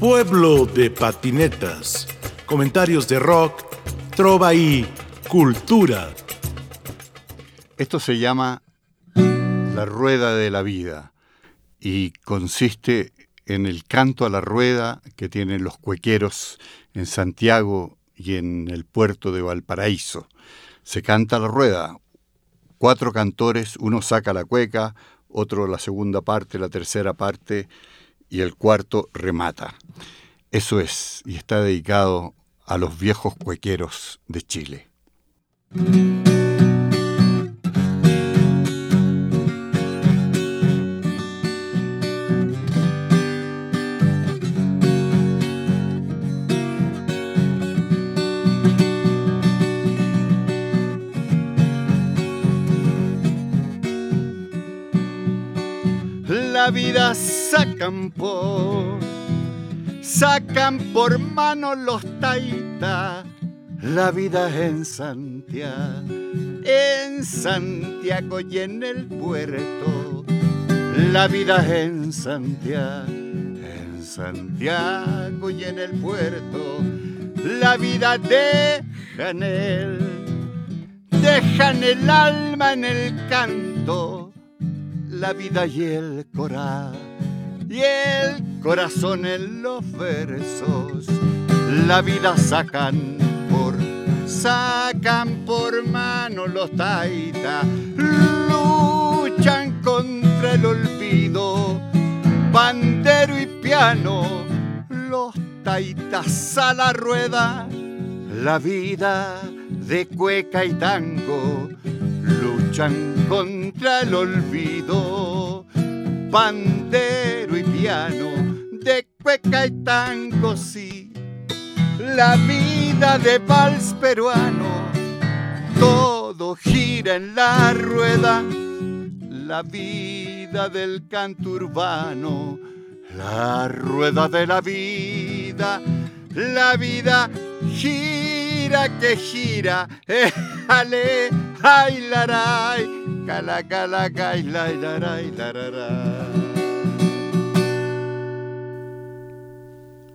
Pueblo de patinetas. Comentarios de rock, trova y cultura. Esto se llama La Rueda de la Vida y consiste en el canto a la rueda que tienen los cuequeros en Santiago y en el puerto de Valparaíso. Se canta la rueda, cuatro cantores, uno saca la cueca, otro la segunda parte, la tercera parte y el cuarto remata. Eso es, y está dedicado a los viejos cuequeros de Chile. La vida sacan por, sacan por mano los taitas. La vida en Santiago, en Santiago y en el puerto. La vida en Santiago, en Santiago y en el puerto. La vida dejan el, dejan el alma en el canto la vida y el corazón y el corazón en los versos. La vida sacan por, sacan por mano los taitas, luchan contra el olvido, bandero y piano, los taitas a la rueda, la vida de cueca y tango luchan contra el olvido. Pandero y piano, de cueca y tango, sí. La vida de vals peruano, todo gira en la rueda. La vida del canto urbano, la rueda de la vida, la vida gira que gira, eh, ale, ay, laray, cala, cala, laray,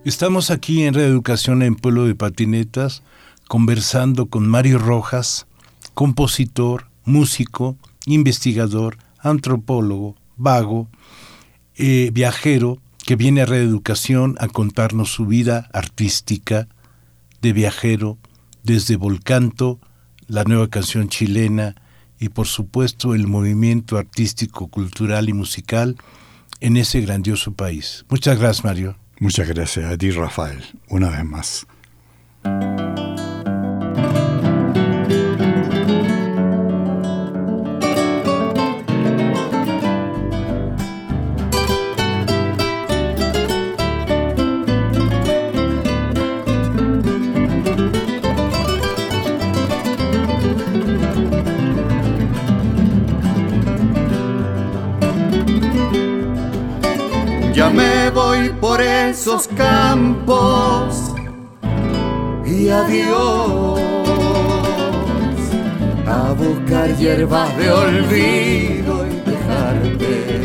Estamos aquí en Reeducación en Pueblo de Patinetas, conversando con Mario Rojas, compositor, músico, investigador, antropólogo, vago, eh, viajero, que viene a Reeducación a contarnos su vida artística de viajero desde Volcanto, la nueva canción chilena y por supuesto el movimiento artístico, cultural y musical en ese grandioso país. Muchas gracias, Mario. Muchas gracias a ti, Rafael, una vez más. Por esos campos y adiós a buscar hierbas de olvido y dejarte.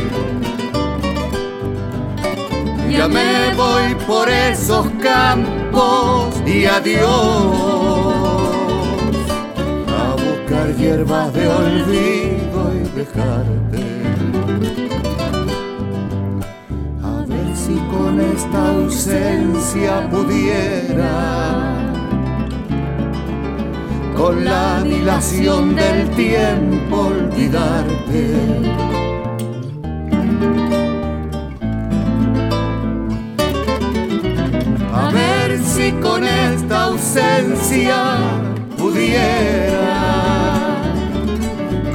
Ya me voy por esos campos y adiós a buscar hierbas de olvido y dejarte. Con esta ausencia pudiera, con la dilación del tiempo olvidarte. A ver si con esta ausencia pudiera,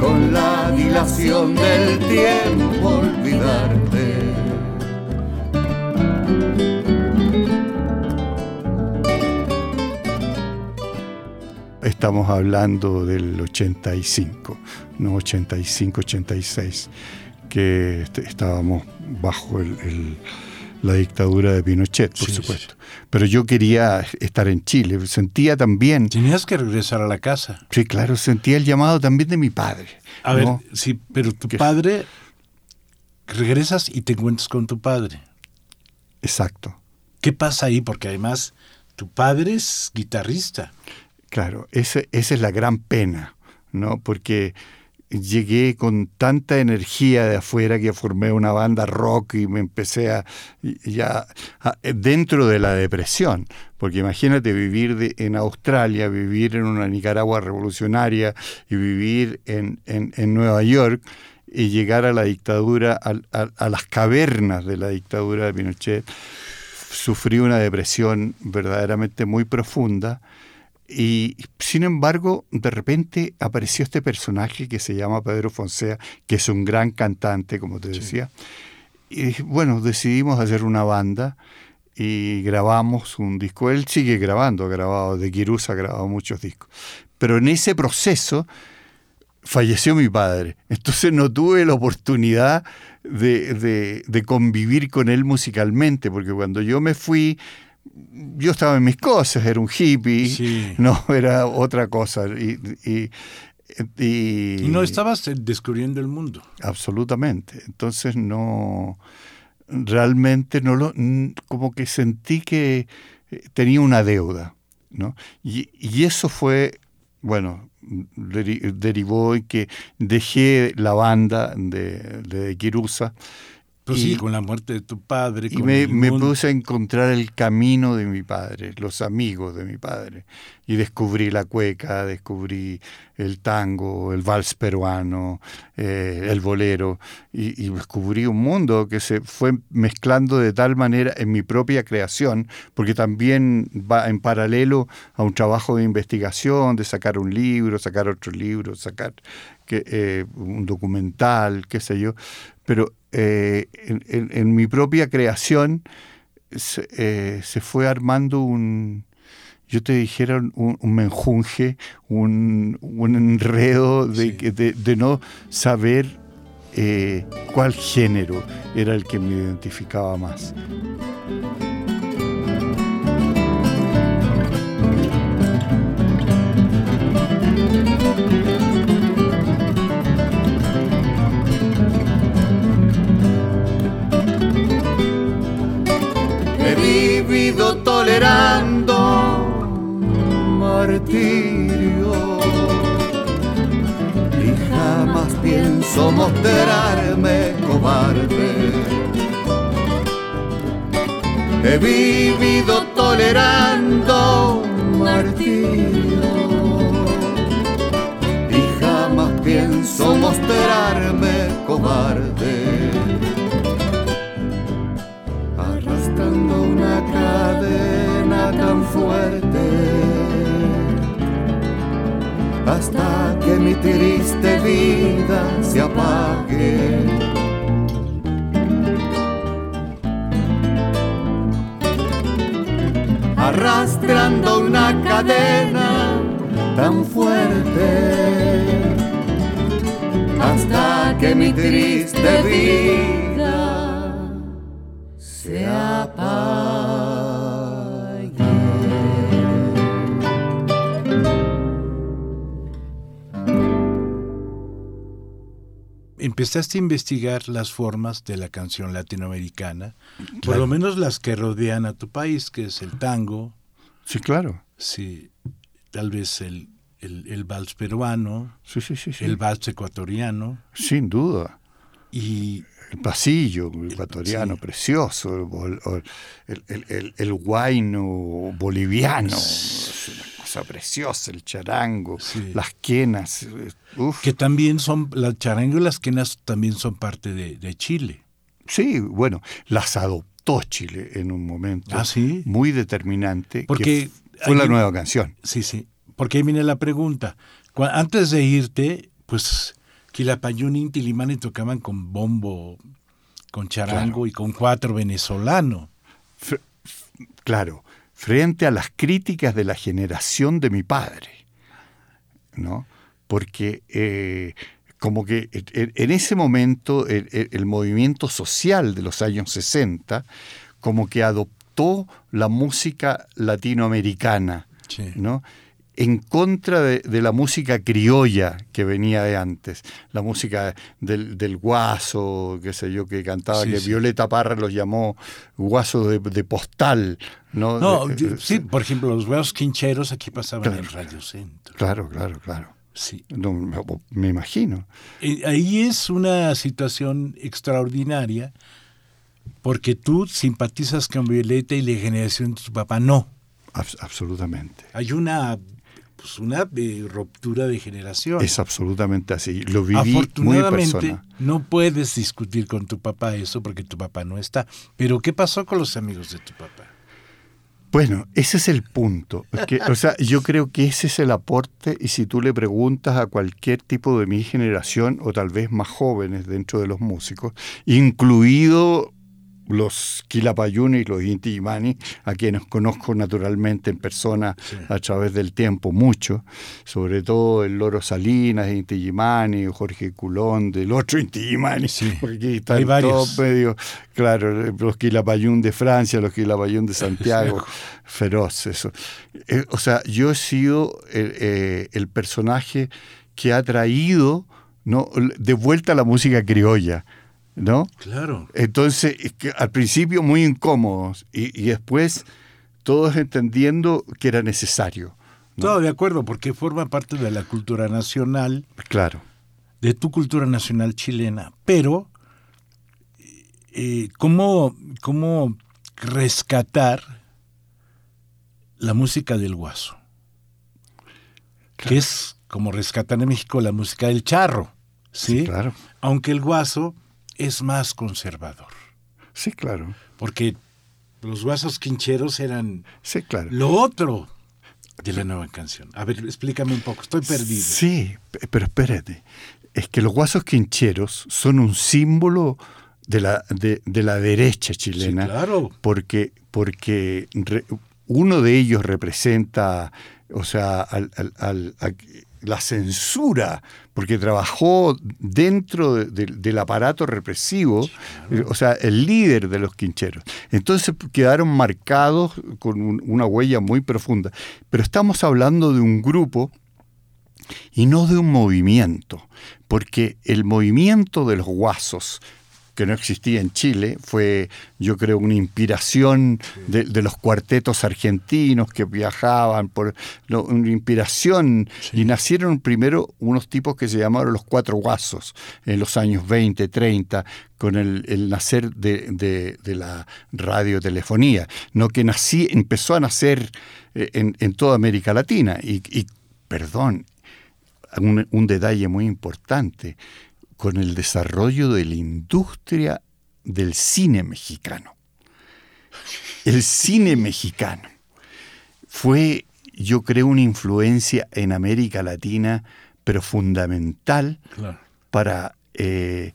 con la dilación del tiempo olvidarte. Estamos hablando del 85, no 85, 86, que estábamos bajo la dictadura de Pinochet, por supuesto. Pero yo quería estar en Chile, sentía también... Tenías que regresar a la casa. Sí, claro, sentía el llamado también de mi padre. A ver, sí, pero tu padre, regresas y te encuentras con tu padre. Exacto. ¿Qué pasa ahí? Porque además tu padre es guitarrista. Claro, esa es la gran pena, ¿no? Porque llegué con tanta energía de afuera que formé una banda rock y me empecé a ya dentro de la depresión, porque imagínate vivir en Australia, vivir en una Nicaragua revolucionaria y vivir en, en, Nueva York y llegar a la dictadura, a, las cavernas de la dictadura de Pinochet, sufrí una depresión verdaderamente muy profunda y sin embargo, de repente apareció este personaje que se llama Pedro Fonsea, que es un gran cantante, como te decía. Y bueno, decidimos hacer una banda y grabamos un disco. Él sigue grabando, ha grabado, de Quirusa ha grabado muchos discos. Pero en ese proceso falleció mi padre. Entonces no tuve la oportunidad de, de convivir con él musicalmente, porque cuando yo me fui yo estaba en mis cosas, era un hippie, no era otra cosa. Y, y, no estabas descubriendo el mundo. Absolutamente. Entonces no, realmente no lo, como que sentí que tenía una deuda, ¿no? Y, y eso fue, bueno, derivó en que dejé la banda de, de Kirusa pues sí, con la muerte de tu padre. Y me, puse a encontrar el camino de mi padre, los amigos de mi padre. Y descubrí la cueca, descubrí el tango, el vals peruano, eh, el bolero. Y, descubrí un mundo que se fue mezclando de tal manera en mi propia creación, porque también va en paralelo a un trabajo de investigación, de sacar un libro, sacar otro libro, sacar que, eh, un documental, qué sé yo. Pero eh, en, mi propia creación se, eh, fue armando un, yo te dijera, un, menjunje, un, enredo de, no saber cuál género era el que me identificaba más. Tolerando martirio y jamás pienso mostrarme cobarde. He vivido tolerando martirio y jamás pienso mostrarme cobarde. Una cadena tan fuerte hasta que mi triste vida se apague. Arrastrando una cadena tan fuerte hasta que mi triste vida empezaste a investigar las formas de la canción latinoamericana, por lo menos las que rodean a tu país, que es el tango. Sí, claro. Sí, tal vez el, el, vals peruano, sí, sí, sí, el vals ecuatoriano. Sin duda. Y el pasillo ecuatoriano precioso, el, el, el, guayno boliviano, una cosa preciosa, el charango, las quenas. Que también son, la charango y las quenas también son parte de, Chile. Sí, bueno, las adoptó Chile en un momento ¿Ah, muy determinante, Porque fue la nueva canción. Sí, sí, porque ahí viene la pregunta. Antes de irte, pues Quilapayún y Tilimani tocaban con bombo, con charango y con cuatro venezolano. claro, frente a las críticas de la generación de mi padre, ¿no? Porque eh, como que en ese momento el, movimiento social de los años 60 como que adoptó la música latinoamericana, ¿no? En contra de, la música criolla que venía de antes, la música del, del guaso, qué sé yo, que cantaba, que Violeta Parra los llamó guaso de, postal. No, no sí, por ejemplo, los huevos quincheros aquí pasaban en Radio Centro. Claro, claro, claro. Sí. No, me imagino. Ahí es una situación extraordinaria porque tú simpatizas con Violeta y la generación de tu papá no. absolutamente. Hay una pues una eh, ruptura de generación. Es absolutamente así. Lo viví Afortunadamente, no puedes discutir con tu papá eso porque tu papá no está. Pero ¿qué pasó con los amigos de tu papá? Bueno, ese es el punto. o sea, yo creo que ese es el aporte y si tú le preguntas a cualquier tipo de mi generación o tal vez más jóvenes dentro de los músicos, incluido los Quilapayuni y los Inti a quienes conozco naturalmente en persona a través del tiempo mucho, sobre todo el Loro Salinas, Inti o Jorge Culón, del otro Inti porque aquí están todos medio, claro, los Quilapayún de Francia, los Quilapayún de Santiago, feroz eso. Eh, o sea, yo he sido el, eh, el personaje que ha traído ¿no? de vuelta a la música criolla ¿no? Claro. Entonces, al principio muy incómodos y, después todos entendiendo que era necesario. Todo de acuerdo, porque forma parte de la cultura nacional. Claro. De tu cultura nacional chilena. Pero, eh, ¿cómo, ¿cómo rescatar la música del guaso? Que es como rescatar en México la música del charro. ¿sí? claro. Aunque el guaso es más conservador. Sí, claro. Porque los guasos quincheros eran sí, claro. lo otro de la nueva canción. A ver, explícame un poco, estoy perdido. Sí, pero espérate. Es que los guasos quincheros son un símbolo de la, de, la derecha chilena. Sí, claro. Porque, porque uno de ellos representa, o sea, al, al, la censura, porque trabajó dentro del aparato represivo, o sea, el líder de los quincheros. Entonces quedaron marcados con una huella muy profunda. Pero estamos hablando de un grupo y no de un movimiento, porque el movimiento de los guasos, que no existía en Chile, fue yo creo una inspiración de, los cuartetos argentinos que viajaban, por una inspiración, y nacieron primero unos tipos que se llamaron los cuatro guasos en los años 20, 30, con el, nacer de, la radiotelefonía, no que nací, empezó a nacer eh, en, toda América Latina, y, perdón, un detalle muy importante, con el desarrollo de la industria del cine mexicano. El cine mexicano fue, yo creo, una influencia en América Latina, pero fundamental para, eh,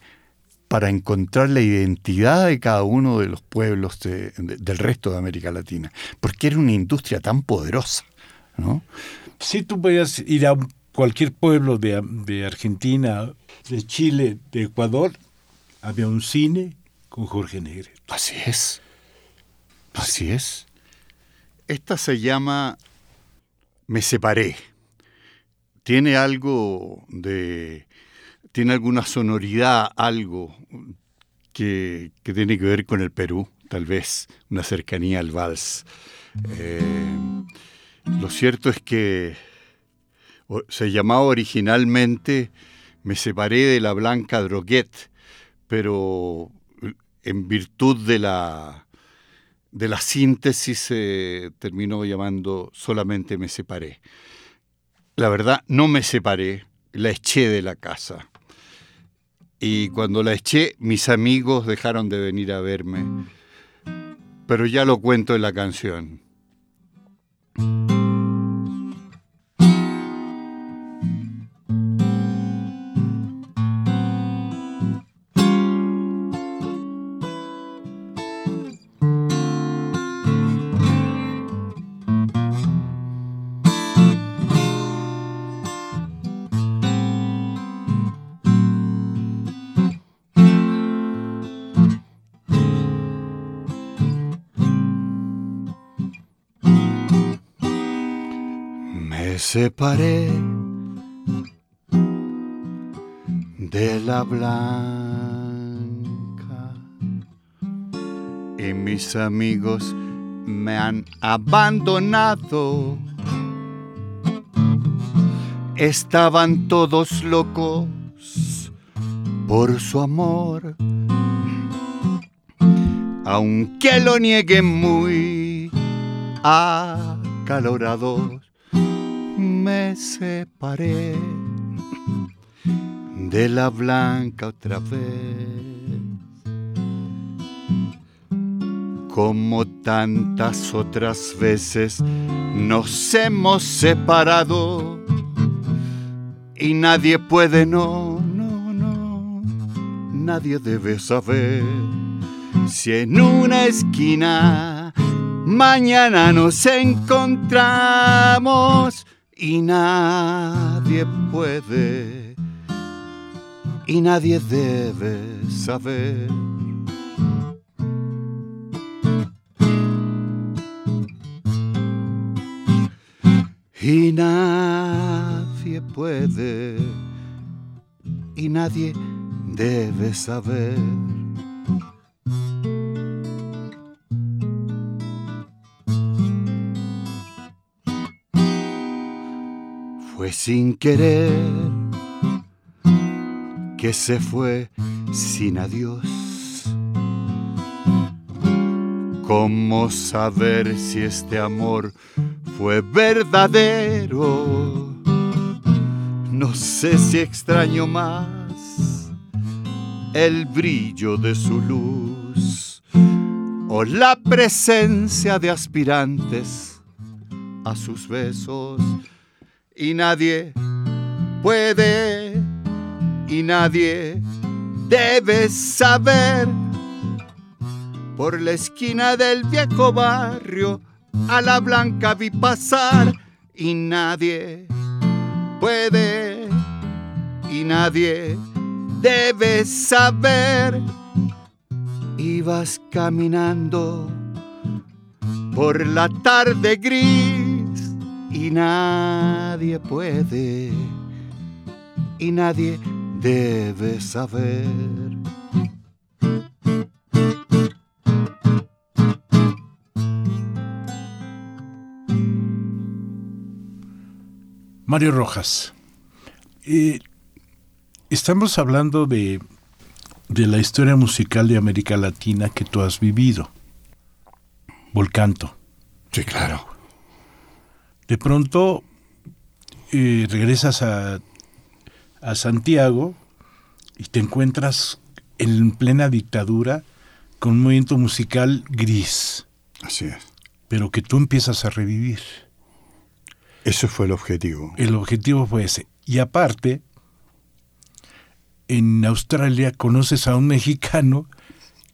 para encontrar la identidad de cada uno de los pueblos del resto de América Latina, porque era una industria tan poderosa. ¿no? Si tú podías ir a cualquier pueblo de, de Argentina de Chile, de Ecuador, había un cine con Jorge Negre. Así es. Así es. Esta se llama Me separé. Tiene algo de... Tiene alguna sonoridad, algo que, tiene que ver con el Perú, tal vez una cercanía al vals. Eh, lo cierto es que se llamaba originalmente me separé de la Blanca Droguet, pero en virtud de la, de la síntesis se terminó llamando solamente me separé. La verdad, no me separé, la eché de la casa. Y cuando la eché, mis amigos dejaron de venir a verme. Pero ya lo cuento en la canción. Separé de la blanca y mis amigos me han abandonado. Estaban todos locos por su amor, aunque lo nieguen muy acalorados, me separé de la blanca otra vez. Como tantas otras veces nos hemos separado y nadie puede, no, no, no, nadie debe saber si en una esquina mañana nos encontramos y nadie puede y nadie debe saber. Y nadie puede y nadie debe saber. Sin querer que se fue sin adiós. ¿Cómo saber si este amor fue verdadero? No sé si extraño más el brillo de su luz o la presencia de aspirantes a sus besos y nadie puede y nadie debe saber. Por la esquina del viejo barrio a la blanca vi pasar y nadie puede y nadie debe saber. Ibas caminando por la tarde gris y nadie puede y nadie debe saber. Mario Rojas, eh, estamos hablando de, de la historia musical de América Latina que tú has vivido. Volcanto. Sí, claro. De pronto eh, regresas a a Santiago y te encuentras en plena dictadura con un movimiento musical gris. Así es. Pero que tú empiezas a revivir. Ese fue el objetivo. El objetivo fue ese. Y aparte, en Australia conoces a un mexicano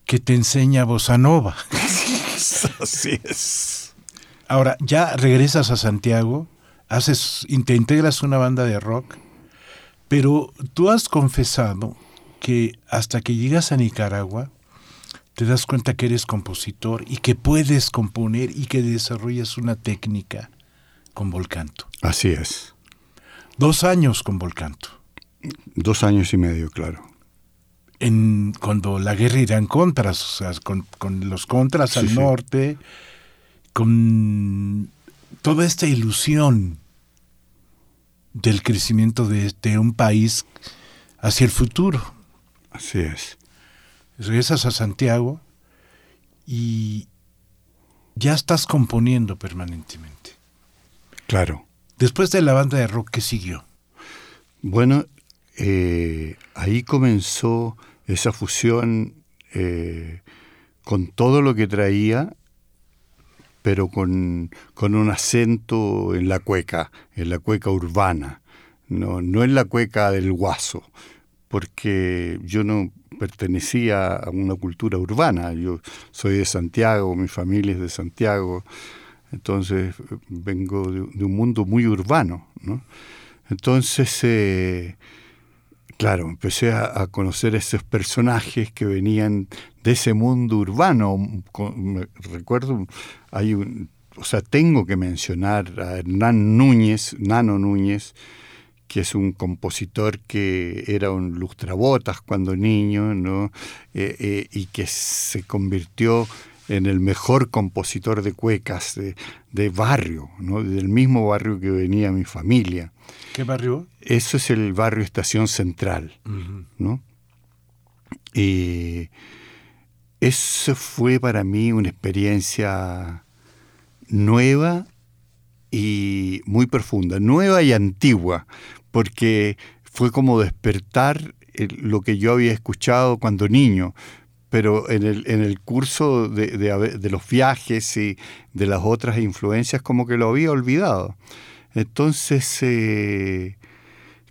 que te enseña bossa nova. Así es. Ahora, ya regresas a Santiago, haces, te integras una banda de rock pero tú has confesado que hasta que llegas a Nicaragua, te das cuenta que eres compositor y que puedes componer y que desarrollas una técnica con Volcanto. Así es. Dos años con Volcanto. Dos años y medio, claro. En, cuando la guerra irán contras, o sea, con, los contras al norte, con toda esta ilusión del crecimiento de, un país hacia el futuro. Así es. Regresas a Santiago y ya estás componiendo permanentemente. Claro. Después de la banda de rock, ¿qué siguió? Bueno, eh, ahí comenzó esa fusión eh, con todo lo que traía pero con, un acento en la cueca, en la cueca urbana, no, no en la cueca del guaso, porque yo no pertenecía a una cultura urbana, yo soy de Santiago, mi familia es de Santiago, entonces vengo de, un mundo muy urbano, ¿no? Entonces, eh, claro, empecé a, conocer esos personajes que venían de ese mundo urbano. recuerdo, hay o sea, tengo que mencionar a Hernán Núñez, Nano Núñez, que es un compositor que era un lustrabotas cuando niño, ¿no? Eh, eh, y que se convirtió en el mejor compositor de cuecas de, barrio, ¿no? del mismo barrio que venía mi familia. ¿Qué barrio? Eso es el barrio Estación Central. ¿no? Y eso fue para mí una experiencia nueva y muy profunda, nueva y antigua, porque fue como despertar lo que yo había escuchado cuando niño, pero en el, en el curso de, de, los viajes y de las otras influencias como que lo había olvidado. Entonces, eh,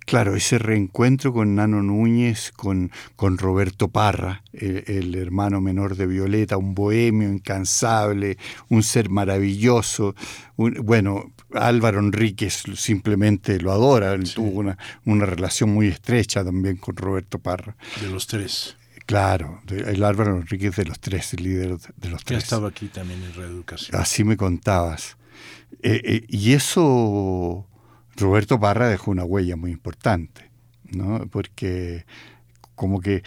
claro, ese reencuentro con Nano Núñez, con, con Roberto Parra, el, hermano menor de Violeta, un bohemio incansable, un ser maravilloso, bueno, Álvaro Enríquez simplemente lo adora, tuvo una, una relación muy estrecha también con Roberto Parra. De los tres. Claro, el Álvaro Enríquez de los tres, el líder de los tres. Ya estaba aquí también en Reeducación. Así me contabas. Eh, eh, y eso, Roberto Parra dejó una huella muy importante, ¿no? Porque como que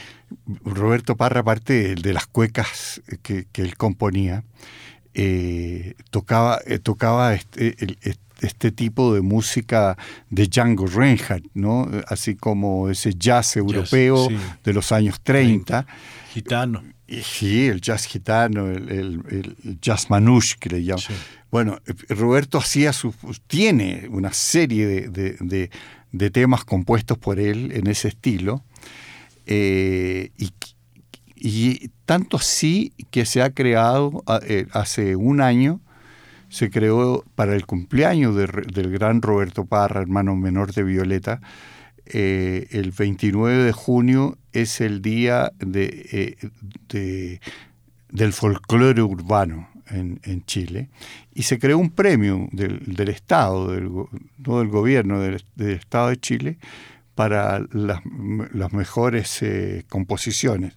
Roberto Parra, aparte de, las cuecas que, él componía, eh, tocaba, tocaba este, este tipo de música de Django Reinhardt, ¿no? así como ese jazz europeo de los años 30. Gitano. sí, el jazz gitano, el, jazz manouche que le llaman. Bueno, Roberto hacía su, tiene una serie de, temas compuestos por él en ese estilo. Eh, y, tanto así que se ha creado eh, hace un año se creó para el cumpleaños del gran Roberto Parra, hermano menor de Violeta. Eh, el 29 de junio es el día de, del folclore urbano en, Chile y se creó un premio del, Estado, del, no del gobierno, del, Estado de Chile, para las, mejores eh, composiciones.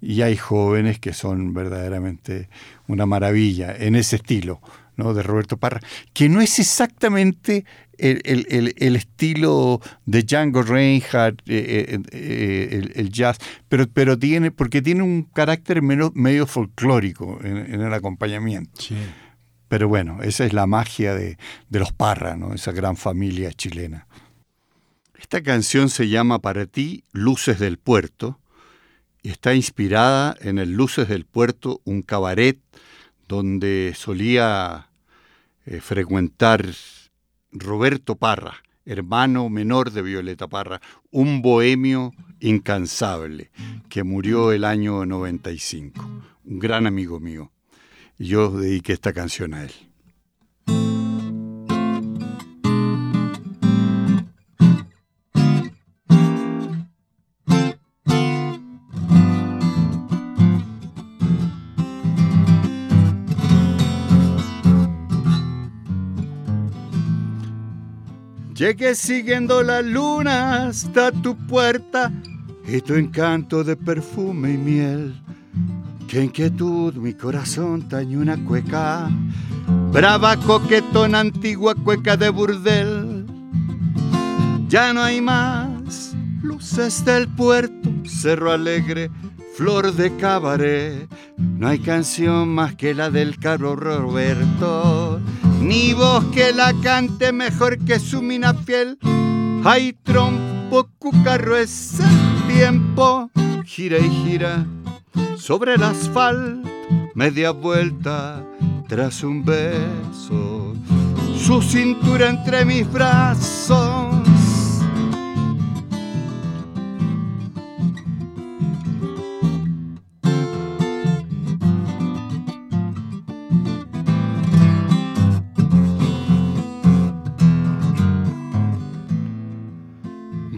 Y hay jóvenes que son verdaderamente una maravilla en ese estilo de Roberto Parra, que no es exactamente el, estilo de Django Reinhardt, eh, eh, eh, el, jazz, pero, pero tiene, porque tiene un carácter medio, folclórico en, el acompañamiento. Pero bueno, esa es la magia de, los Parra, ¿no? esa gran familia chilena. Esta canción se llama Para ti, Luces del Puerto, y está inspirada en el Luces del Puerto, un cabaret donde solía eh, frecuentar Roberto Parra, hermano menor de Violeta Parra, un bohemio incansable que murió el año 95, un gran amigo mío. Yo dediqué esta canción a él. Llegué siguiendo la luna hasta tu puerta y tu encanto de perfume y miel. Qué inquietud mi corazón tañó una cueca, brava, coquetona, antigua cueca de burdel. Ya no hay más luces del puerto, cerro alegre, flor de cabaret. No hay canción más que la del caro Roberto ni voz que la cante mejor que su mina fiel. Hay trompo, cucarro es el tiempo, gira y gira sobre el asfalto, media vuelta tras un beso, su cintura entre mis brazos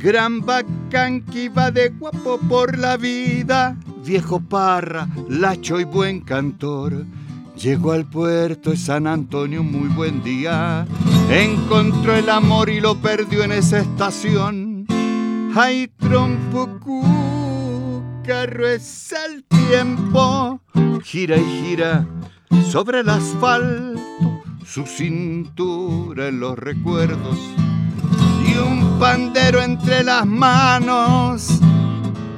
gran bacán que iba de guapo por la vida, viejo parra, lacho y buen cantor. Llegó al puerto de San Antonio muy buen día, encontró el amor y lo perdió en esa estación. Ay, trompo, carro es el tiempo, gira y gira sobre el asfalto, su cintura en los recuerdos y un pandero entre las manos.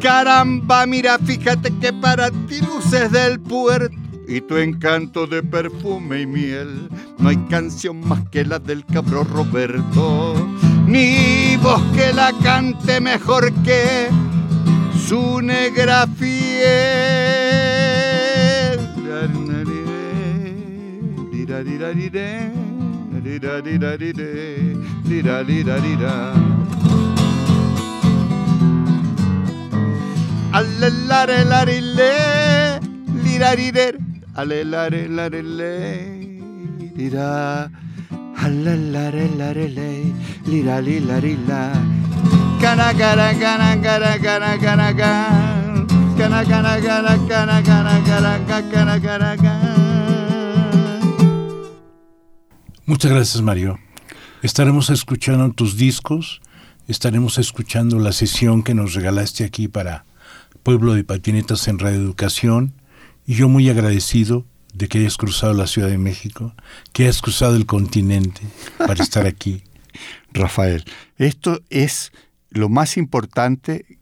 Caramba, mira, fíjate que para ti luces del puerto y tu encanto de perfume y miel. No hay canción más que la del cabrón Roberto, ni voz que la cante mejor que su negra fiel. Alelare larile, lirarire, alelare larile, lira, alelare larile, lira lila lila. Gana gana gana gana gana gana gana. Gana gana gana gana gana gana gana gana gana. Muchas gracias, Mario. Estaremos escuchando tus discos, estaremos escuchando la sesión que nos regalaste aquí para Pueblo de Patinetas en Radio Educación y yo muy agradecido de que hayas cruzado la Ciudad de México, que hayas cruzado el continente para estar aquí. Rafael, esto es lo más importante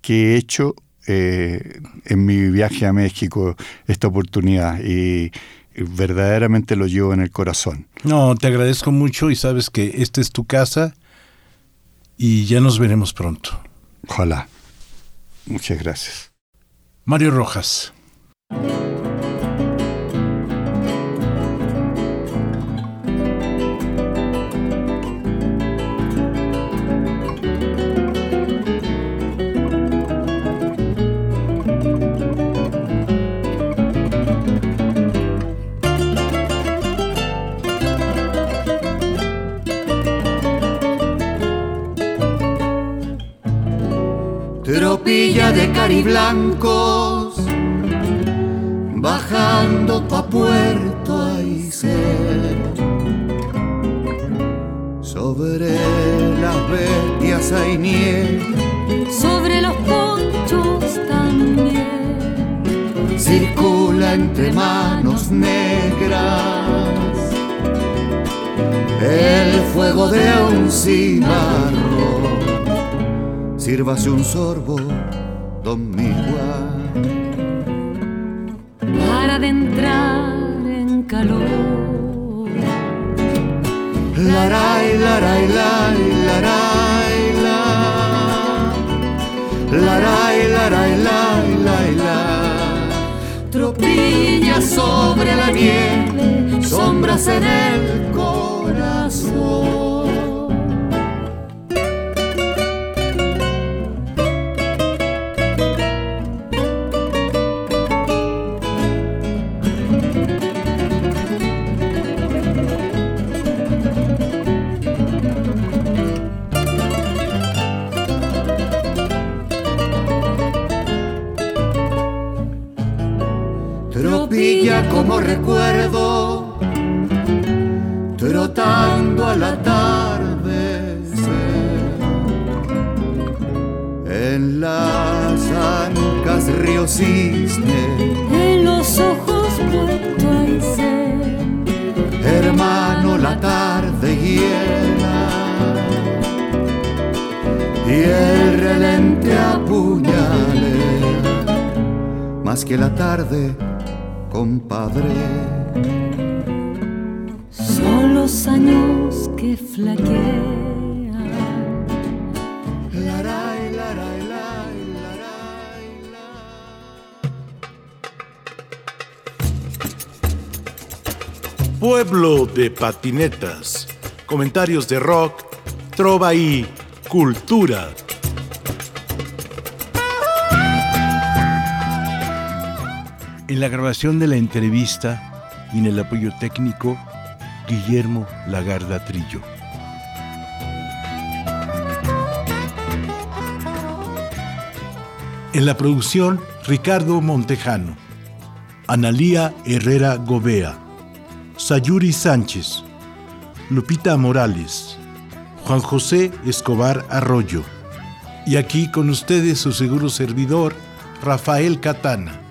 que he hecho eh, en mi viaje a México, esta oportunidad. Y verdaderamente lo llevo en el corazón. No, te agradezco mucho y sabes que esta es tu casa y ya nos veremos pronto. Ojalá. Muchas gracias. Mario Rojas. Hay nieve, sobre los ponchos también. Circula entre manos negras el fuego de un cimarro sírvase un sorbo, don Miguel. Para adentrar en calor. Laray, laray, laray, laray, Tropilla sobre la nieve, sombras en el corazón. Como recuerdo, trotando a la tarde En las ancas río cisne, en los ojos puerto. Hermano, la tarde hiela. Y el relente apuñale, más que la tarde Son los años que flaquean. Pueblo de patinetas. Comentarios de rock, trova y cultura. En la grabación de la entrevista y en el apoyo técnico, Guillermo Lagarda Trillo. En la producción, Ricardo Montejano, Analía Herrera Gobea, Sayuri Sánchez, Lupita Morales, Juan José Escobar Arroyo. Y aquí con ustedes su seguro servidor, Rafael Catana.